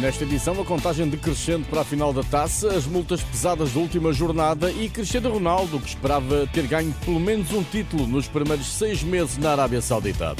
Nesta edição, a contagem decrescente para a final da taça, as multas pesadas da última jornada e Cristiano Ronaldo, que esperava ter ganho pelo menos um título nos primeiros seis meses na Arábia Saudita.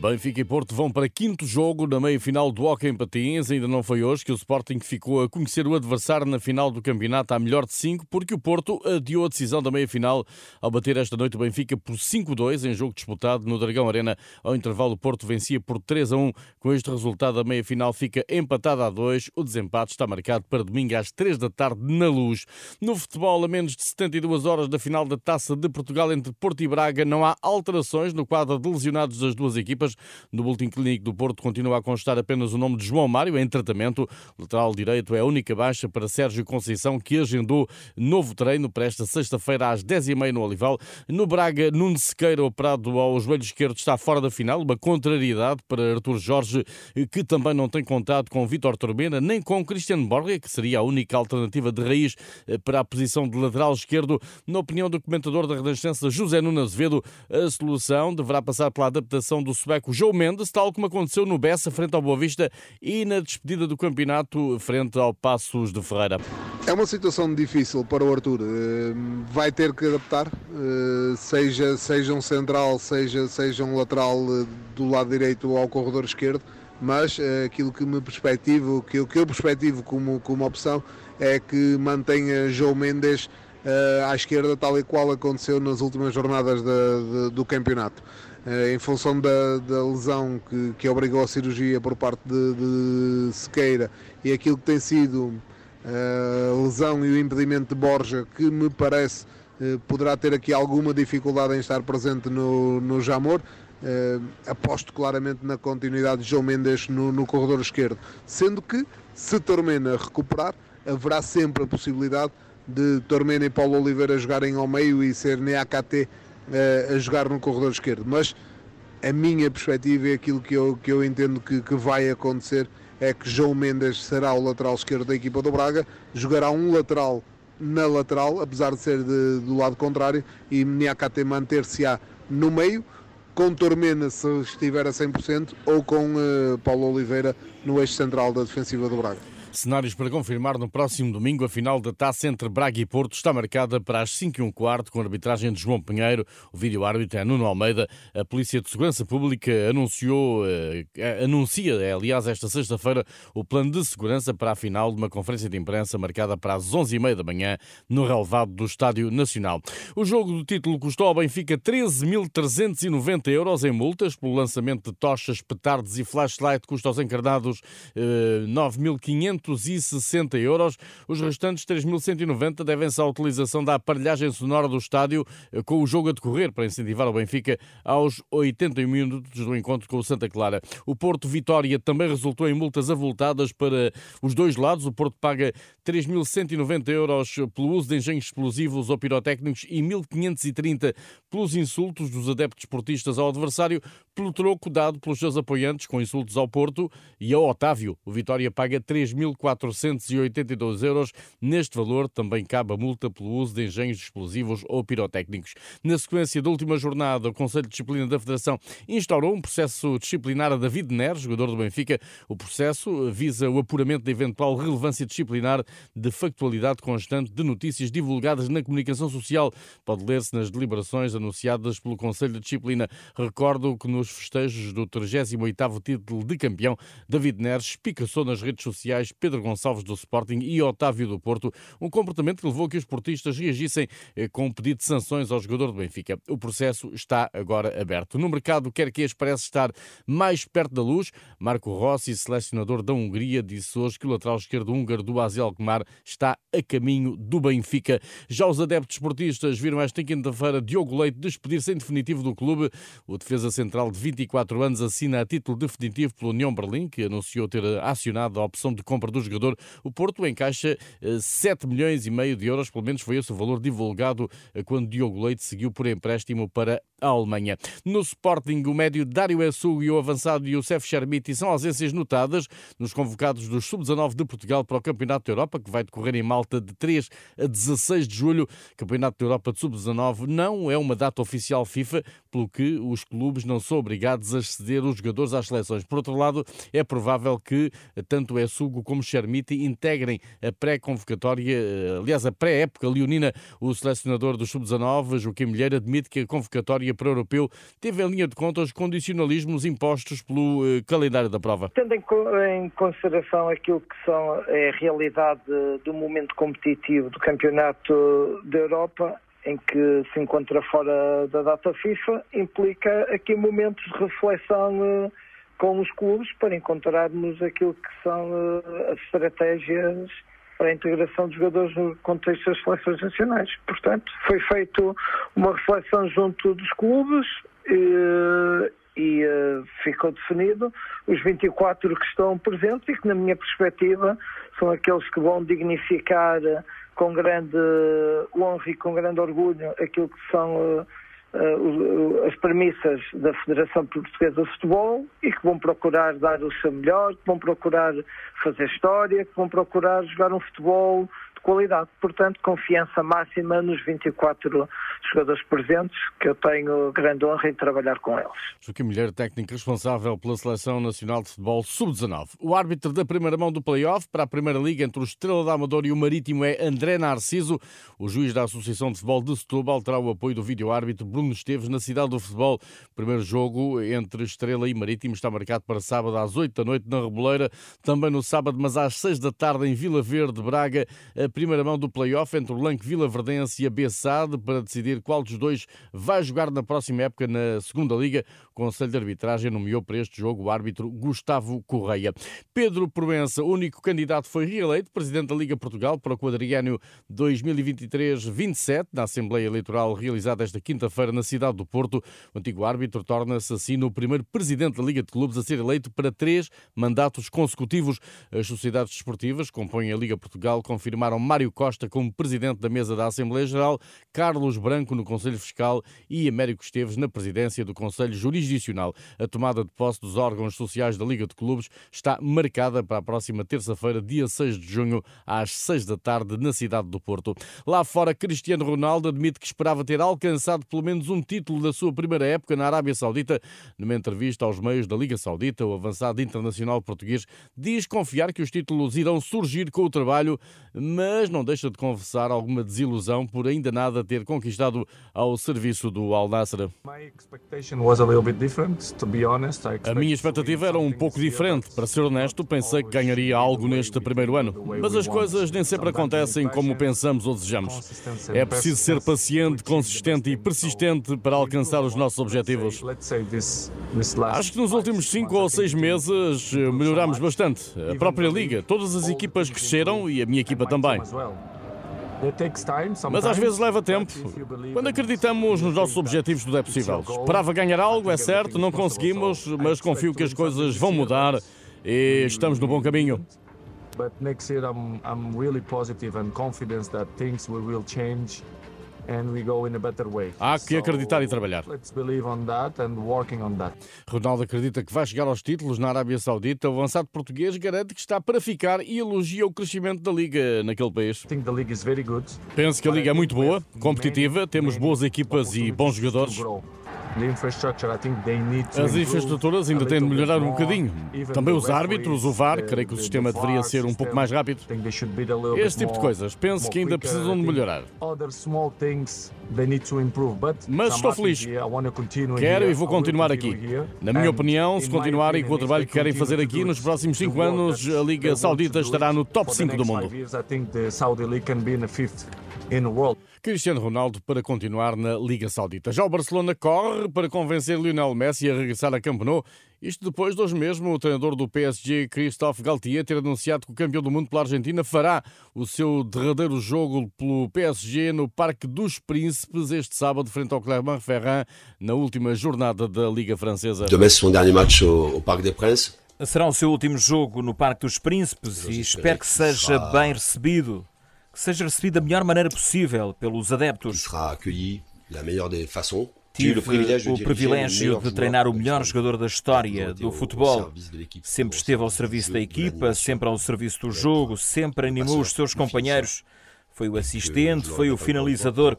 Benfica e Porto vão para quinto jogo na meia-final do Hockey em Patins. Ainda não foi hoje que o Sporting ficou a conhecer o adversário na final do campeonato à melhor de cinco, porque o Porto adiou a decisão da meia-final ao bater esta noite o Benfica por 5-2 em jogo disputado no Dragão Arena. Ao intervalo, o Porto vencia por 3-1. Com este resultado, a meia-final fica empatada a 2. O desempate está marcado para domingo às 3 da tarde na Luz. No futebol, a menos de 72 horas da final da Taça de Portugal entre Porto e Braga, não há alterações no quadro de lesionados das duas equipas. No Boletim Clínico do Porto continua a constar apenas o nome de João Mário em tratamento. Lateral direito é a única baixa para Sérgio Conceição, que agendou novo treino para esta sexta-feira às 10h30 no Olival. No Braga, Nuno Sequeira, operado ao joelho esquerdo, está fora da final. Uma contrariedade para Artur Jorge, que também não tem contato com Vítor Turbena, nem com Cristiano Borja, que seria a única alternativa de raiz eh, para a posição de lateral esquerdo. Na opinião do comentador da Renascença, José Nuno Azevedo, a solução deverá passar pela adaptação do sueco sueco João Mendes, tal como aconteceu no Bessa frente ao Boa Vista e na despedida do campeonato frente ao Passos de Ferreira. É uma situação difícil para o Arthur. Eh, vai ter que adaptar, eh, seja, seja um central, seja, seja um lateral eh, do lado direito ao corredor esquerdo, mas aquilo que me perspectivo, que, que eu perspectivo como, como opção é que mantenha João Mendes à esquerda, tal e qual aconteceu nas últimas jornadas de, do campeonato. Eh, em função da, da lesão que, que, obrigou a cirurgia por parte de, de Sequeira e aquilo que tem sido eh, a lesão e o impedimento de Borja, que me parece eh, poderá ter aqui alguma dificuldade em estar presente no, no Jamor. Uh, aposto claramente na continuidade de João Mendes no, no, corredor esquerdo, sendo que se Tormena recuperar, haverá sempre a possibilidade de Tormena e Paulo Oliveira jogarem ao meio e ser NAKT uh, a jogar no corredor esquerdo. Mas a minha perspectiva e aquilo que eu, que eu entendo que, que vai acontecer é que João Mendes será o lateral esquerdo da equipa do Braga, jogará um lateral na lateral, apesar de ser de, do lado contrário, e Niakate manter-se-á no meio, com Tormena se estiver a 100%, ou com uh, Paulo Oliveira no eixo central da defensiva do Braga. Cenários para confirmar no próximo domingo a final da taça entre Braga e Porto está marcada para as 5 e um quarto com a arbitragem de João Pinheiro. O vídeo árbitro é Nuno Almeida. A Polícia de Segurança Pública anunciou, eh, anuncia, é, aliás, esta sexta-feira o plano de segurança para a final de uma conferência de imprensa marcada para as 11h30 da manhã no relevado do Estádio Nacional. O jogo do título custou ao Benfica 13.390 euros em multas pelo lançamento de tochas, petardos e flashlight. Custa aos encarnados eh, 9.500 560 euros. Os restantes 3.190 devem-se à utilização da aparelhagem sonora do estádio eh, com o jogo a decorrer para incentivar o Benfica aos 81 minutos do encontro com o Santa Clara. O Porto Vitória também resultou em multas avultadas para os dois lados. O Porto paga 3.190 euros pelo uso de engenhos explosivos ou pirotécnicos e 1.530 pelos insultos dos adeptos esportistas ao adversário, pelo troco dado pelos seus apoiantes com insultos ao Porto e ao Otávio. O Vitória paga 3.000 1.482 euros. Neste valor também cabe a multa pelo uso de engenhos explosivos ou pirotécnicos. Na sequência da última jornada, o Conselho de Disciplina da Federação instaurou um processo disciplinar a David Neres, jogador do Benfica. O processo visa o apuramento da eventual relevância disciplinar de factualidade constante de notícias divulgadas na comunicação social. Pode ler-se nas deliberações anunciadas pelo Conselho de Disciplina. Recordo que nos festejos do 38º título de campeão, David Neres espicaçou nas redes sociais Pedro Gonçalves do Sporting e Otávio do Porto, um comportamento que levou a que os portistas reagissem eh, com um pedido de sanções ao jogador do Benfica. O processo está agora aberto. No mercado, quer que parece estar mais perto da luz. Marco Rossi, selecionador da Hungria, disse hoje que o lateral esquerdo húngaro do Azel Alkmaar está a caminho do Benfica. Já os adeptos portistas viram esta quinta-feira Diogo Leite despedir-se em definitivo do clube. O defesa central de de 24 anos, assina a título definitivo pela União Berlim, que anunciou ter acionado a opção de compra do jogador. O Porto encaixa 7 eh, milhões e meio de euros, pelo menos foi esse o valor divulgado eh, quando Diogo Leite seguiu por empréstimo para a Alemanha. No Sporting, o médio Dário Essu e o avançado Youssef Chermiti são ausências notadas nos convocados dos Sub-19 de Portugal para o Campeonato da Europa, que vai decorrer em Malta de 3 a 16 de julho. Campeonato da Europa de Sub-19 não é uma data oficial FIFA, pelo que os clubes não são obrigados a ceder os jogadores às seleções. Por outro lado, é provável que tanto Essugo como Chermiti integrem a pré-convocatória, eh, aliás, a pré-época leonina. O selecionador do Sub-19, Joaquim Milheiro, admite que a convocatória para o europeu teve em linha de conta os condicionalismos impostos pelo eh, calendário da prova. Tendo em consideração aquilo que são é a realidade do momento competitivo do Campeonato da Europa, em que se encontra fora da data FIFA, implica aqui momentos de reflexão eh, com os clubes para encontrarmos aquilo que são eh, as estratégias para a integração de jogadores no contexto das seleções nacionais. Portanto, foi feita uma reflexão junto dos clubes e, e uh, ficou definido os 24 que estão presentes e que, na minha perspectiva, são aqueles que vão dignificar com grande honra e com grande orgulho aquilo que são uh, uh, as premissas da Federação Portuguesa de Futebol e que vão procurar dar o seu melhor, que vão procurar fazer história, que vão procurar jogar um futebol qualidade. Portanto, confiança máxima nos 24 jogadores presentes, que eu tenho grande honra em trabalhar com eles. Joaquim Mulher, técnico responsável pela Seleção Nacional de Futebol Sub-19. O árbitro da primeira mão do play-off para a Primeira Liga entre o Estrela da Amador e o Marítimo é André Narciso. O juiz da Associação de Futebol de Setúbal terá o apoio do vídeo-árbitro Bruno Esteves na cidade do futebol. O primeiro jogo entre Estrela e Marítimo está marcado para sábado às 8 da noite na Reboleira. Também no sábado, mas às 6 da tarde em Vila Verde, Braga, a primeira mão do play-off entre o Lanque Vila Verdense e a Bessade para decidir qual dos dois vai jogar na próxima época na segunda Liga. O Conselho de Arbitragem nomeou para este jogo o árbitro Gustavo Correia. Pedro Proença, único candidato, foi reeleito presidente da Liga Portugal para o quadriênio 2023-27 na Assembleia Eleitoral realizada esta quinta-feira na cidade do Porto. O antigo árbitro torna-se assim o primeiro presidente da Liga de Clubes a ser eleito para três mandatos consecutivos. As sociedades desportivas compõem a Liga Portugal confirmaram Mário Costa como presidente da mesa da Assembleia Geral, Carlos Branco no Conselho Fiscal e Américo Esteves na presidência do Conselho Jurisdicional. A tomada de posse dos órgãos sociais da Liga de Clubes está marcada para a próxima terça-feira, dia 6 de junho, às 6 da tarde, na cidade do Porto. Lá fora, Cristiano Ronaldo admite que esperava ter alcançado pelo menos um título da sua primeira época na Arábia Saudita. Numa entrevista aos meios da Liga Saudita, o avançado internacional português diz confiar que os títulos irão surgir com o trabalho, mas não deixa de confessar alguma desilusão por ainda nada ter conquistado ao serviço do Al Nassr. A minha expectativa era um pouco diferente. Para ser honesto, pensei que ganharia algo neste primeiro ano. Mas as coisas nem sempre acontecem como pensamos ou desejamos. É preciso ser paciente, consistente e persistente para alcançar os nossos objetivos. Acho que nos últimos cinco ou seis meses melhoramos bastante. A própria liga, todas as equipas cresceram e a minha equipa também. Mas às vezes leva tempo. Quando acreditamos nos nossos objetivos, tudo é possível. Esperava ganhar algo, é certo, não conseguimos, mas confio que as coisas vão mudar e estamos no bom caminho. But next year I'm, I'm really positive and confident that things will change Há que acreditar e trabalhar. Ronaldo acredita que vai chegar aos títulos na Arábia Saudita. O avançado português garante que está para ficar e elogia o crescimento da liga naquele país. Penso que a liga é muito boa, competitiva, temos boas equipas e bons jogadores. As infraestruturas ainda têm de melhorar um bocadinho. Também os árbitros, o VAR, creio que o sistema deveria ser um pouco mais rápido. Este tipo de coisas, penso que ainda precisam de melhorar. Mas estou feliz. Quero e vou continuar aqui. Na minha opinião, se continuarem com o trabalho que querem fazer aqui, nos próximos 5 anos a Liga Saudita estará no top 5 do mundo. In the world. Cristiano Ronaldo para continuar na Liga Saudita. Já o Barcelona corre para convencer Lionel Messi a regressar a Camp Nou. Isto depois de hoje mesmo o treinador do PSG, Christophe Galtier, ter anunciado que o campeão do mundo pela Argentina fará o seu derradeiro jogo pelo PSG no Parque dos Príncipes este sábado, frente ao Clermont-Ferrand, na última jornada da Liga Francesa. Demain, son dernier match au Parc des Princes. Será o seu último jogo no Parque dos Príncipes e espero que seja bem recebido seja recebido da melhor maneira possível pelos adeptos. Tive o privilégio de treinar o melhor jogador da história do futebol. Sempre esteve ao serviço da equipa, sempre ao serviço do jogo, sempre animou os seus companheiros. Foi o assistente, foi o finalizador.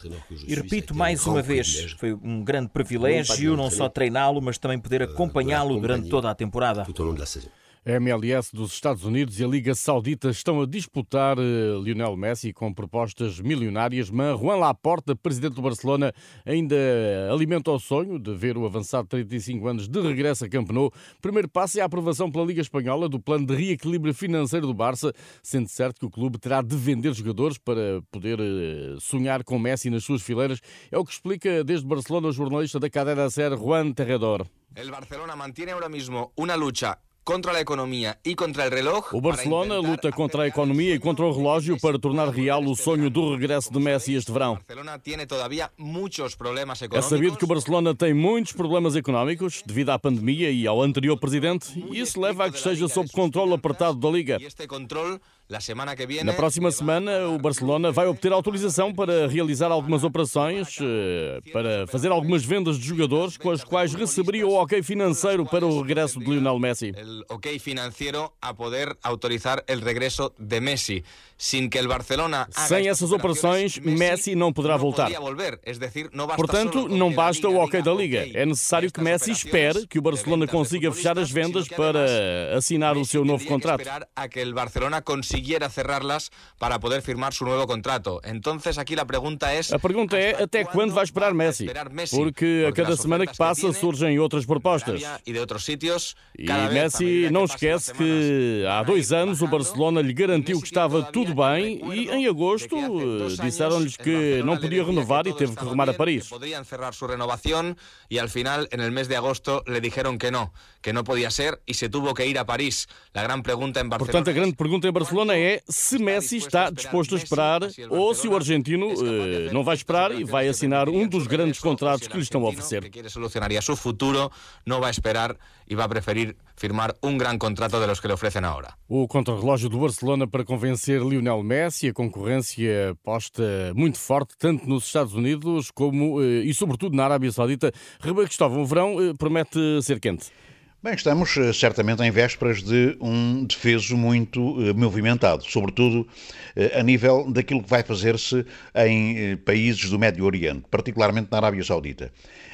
E repito mais uma vez, foi um grande privilégio não só treiná-lo, mas também poder acompanhá-lo durante toda a temporada. A MLS dos Estados Unidos e a Liga Saudita estão a disputar uh, Lionel Messi com propostas milionárias, mas Juan Laporta, presidente do Barcelona, ainda alimenta o sonho de ver o avançado de 35 anos de regresso a Camp Nou. Primeiro passo é a aprovação pela Liga Espanhola do plano de reequilíbrio financeiro do Barça, sendo certo que o clube terá de vender jogadores para poder uh, sonhar com Messi nas suas fileiras. É o que explica desde Barcelona o jornalista da cadeira SER, Juan Terredor. El Barcelona mantém agora mesmo uma luta contra a economia e contra o reloj. O Barcelona luta contra a economia e contra o relógio para tornar real o sonho do regresso de Messi este verão. É sabido que o Barcelona tem muitos problemas económicos devido à pandemia e ao anterior presidente, e isso leva a que esteja sob controle apertado da Liga. Na próxima semana, o Barcelona vai obter autorização para realizar algumas operações, eh, para fazer algumas vendas de jogadores com as quais receberia o ok financeiro para o regresso de Lionel Messi. Ok financeiro a poder autorizar o regresso de Messi. Sem que o Barcelona Sem essas operações, Messi não poderá voltar. Portanto, não basta o ok da Liga. É necessário que Messi espere que o Barcelona consiga fechar as vendas para assinar o seu novo contrato consiguiera cerrarlas para poder firmar su nuevo contrato. Entonces aquí la pregunta es A pergunta é até quando vai esperar Messi? Porque a cada semana que passa surgem outras propostas. E de outros sítios. E Messi não esquece que há dois anos o Barcelona lhe garantiu que estava tudo bem e em agosto disseram-lhes que não podia renovar e teve que rumar a Paris. Poderiam cerrar sua renovação e al final, no mês de agosto, lhe disseram que não, que não podia ser e se tuvo que ir a Paris. A grande pergunta em Barcelona. Portanto, a grande pergunta em Barcelona é se Messi está disposto a esperar ou se o argentino uh, não vai esperar e vai assinar um dos grandes contratos que lhe estão a oferecer. Que quer solucionar o seu futuro, não vai esperar e vai preferir firmar um grande contrato de los que lhe oferecem agora. O contrarrelógio do Barcelona para convencer Lionel Messi, a concorrência posta muito forte, tanto nos Estados Unidos como uh, e sobretudo na Arábia Saudita. Rebelo Cristóvão, o verão uh, promete ser quente. Bem, estamos eh, certamente em vésperas de um defeso muito eh, movimentado, sobretudo eh, a nível daquilo que vai fazer-se em países do Médio Oriente, particularmente na Arábia Saudita.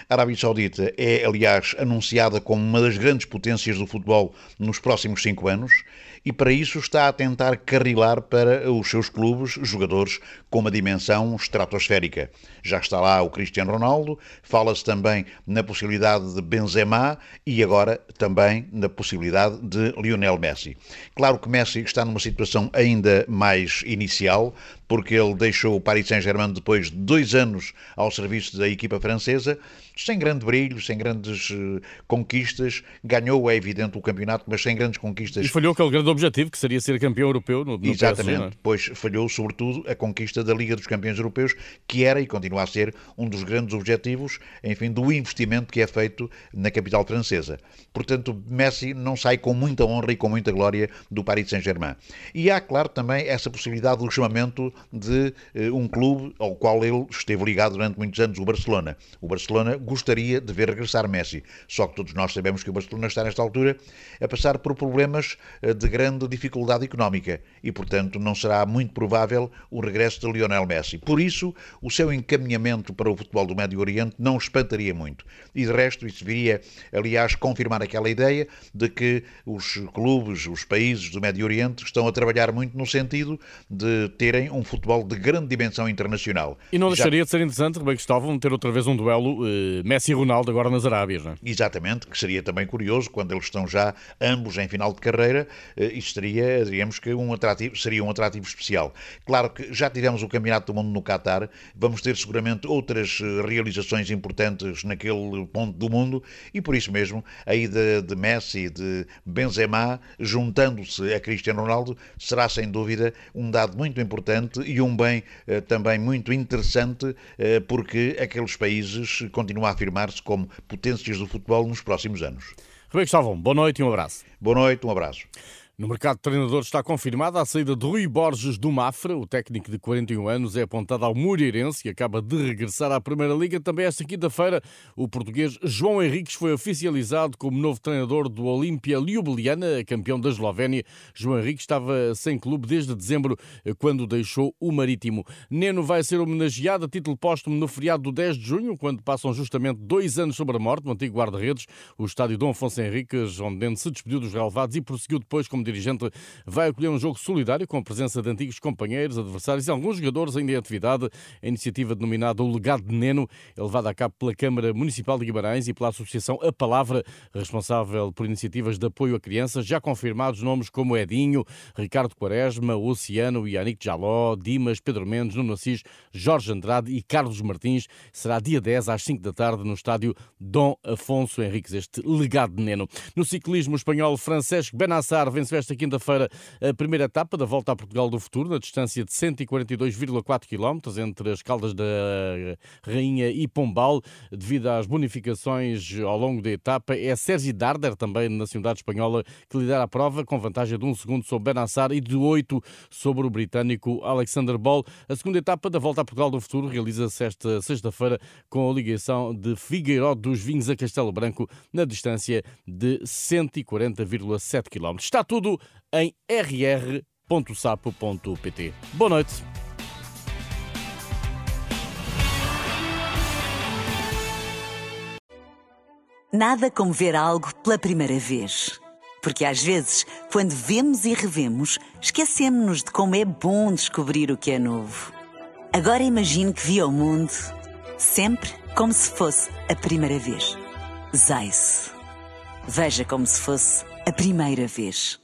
A Arábia Saudita é, aliás, anunciada como uma das grandes potências do futebol nos próximos cinco anos e para isso está a tentar carrilar para os seus clubes jogadores com uma dimensão estratosférica. Já está lá o Cristiano Ronaldo, fala-se também na possibilidade de Benzema e agora também na possibilidade de Lionel Messi. Claro que Messi está numa situação ainda mais inicial, porque ele deixou o Paris Saint-Germain depois de dois anos ao serviço da equipa francesa sem grande brilho, sem grandes uh, conquistas. Ganhou, é evidente, o campeonato, mas sem grandes conquistas. E falhou aquele grande objetivo, que seria ser campeão europeu no, no Exatamente, PSG, é? pois falhou sobretudo a conquista da Liga dos Campeões Europeus, que era e continua a ser um dos grandes objetivos, enfim, do investimento que é feito na capital francesa. Portanto, Messi não sai com muita honra e com muita glória do Paris Saint-Germain. E há, claro, também essa possibilidade do chamamento de uh, um clube ao qual ele esteve ligado durante muitos anos, o Barcelona. O Barcelona gostaria de ver regressar Messi. Só que todos nós sabemos que o Barcelona está, nesta altura, a passar por problemas eh, de grande dificuldade económica e, portanto, não será muito provável o regresso de Lionel Messi. Por isso, o seu encaminhamento para o futebol do Médio Oriente não espantaria muito. E, de resto, isso viria, aliás, confirmar aquela ideia de que os clubes, os países do Médio Oriente estão a trabalhar muito no sentido de terem um futebol de grande dimensão internacional. E não deixaria Já... de ser interessante, bem Cristóvão, ter outra vez um duelo uh, Messi e Ronaldo agora nas Arábias, não é? Exatamente, que seria também curioso quando eles estão já ambos em final de carreira, uh, isto seria, diríamos que um atrativo, seria um atrativo especial. Claro que já tivemos o Campeonato do Mundo no Qatar, vamos ter seguramente outras eh, realizações importantes naquele ponto do mundo e por isso mesmo a ida de Messi, de Benzema, juntando-se a Cristiano Ronaldo, será sem dúvida um dado muito importante e um bem eh, também muito interessante, eh, porque aqueles países continuam a afirmar-se como potências do futebol nos próximos anos. Rui Cristóvão, boa noite e um abraço. Boa noite, um abraço. No mercado de treinadores está confirmada a saída de Rui Borges do Mafra. O técnico de 41 anos é apontado ao Moreirense e acaba de regressar à Primeira Liga. Também esta quinta-feira, o português João Henriques foi oficializado como novo treinador do Olímpia Ljubljana, campeão da Eslovénia. João Henriques estava sem clube desde dezembro, quando deixou o Marítimo. Neno vai ser homenageado a título póstumo no feriado do 10 de junho, quando passam justamente dois anos sobre a morte do antigo guarda-redes. O estádio Dom Afonso Henriques, onde Neno se despediu dos relevados e prosseguiu depois como dirigente vai acolher um jogo solidário com a presença de antigos companheiros, adversários e alguns jogadores ainda em atividade. A iniciativa denominada O Legado de Neno é levada a cabo pela Câmara Municipal de Guimarães e pela Associação A Palavra, responsável por iniciativas de apoio a crianças, já confirmados nomes como Edinho, Ricardo Quaresma, Oceano, Yannick Jaló, Dimas, Pedro Mendes, Nuno Assis, Jorge Andrade e Carlos Martins. Será dia 10 às 5 da tarde no estádio Dom Afonso Henriques, este legado de Neno. No ciclismo espanhol, Francesco Benassar venceu esta quinta-feira a primeira etapa da Volta a Portugal do Futuro, na distância de 142,4 km entre as Caldas da Rainha e Pombal, devido às bonificações ao longo da etapa. É Sergi Darder, também na nacionalidade espanhola, que lidera a prova, com vantagem de um segundo sobre Benassar e de oito sobre o britânico Alexander Ball. A segunda etapa da Volta a Portugal do Futuro realiza-se esta sexta-feira com a ligação de Figueiró dos Vinhos a Castelo Branco, na distância de 140,7 km. Está tudo tudo em rr.sapo.pt. Boa noite. Nada como ver algo pela primeira vez. Porque às vezes, quando vemos e revemos, esquecemos-nos de como é bom descobrir o que é novo. Agora imagine que viu o mundo sempre como se fosse a primeira vez. Zais. Veja como se fosse a primeira vez.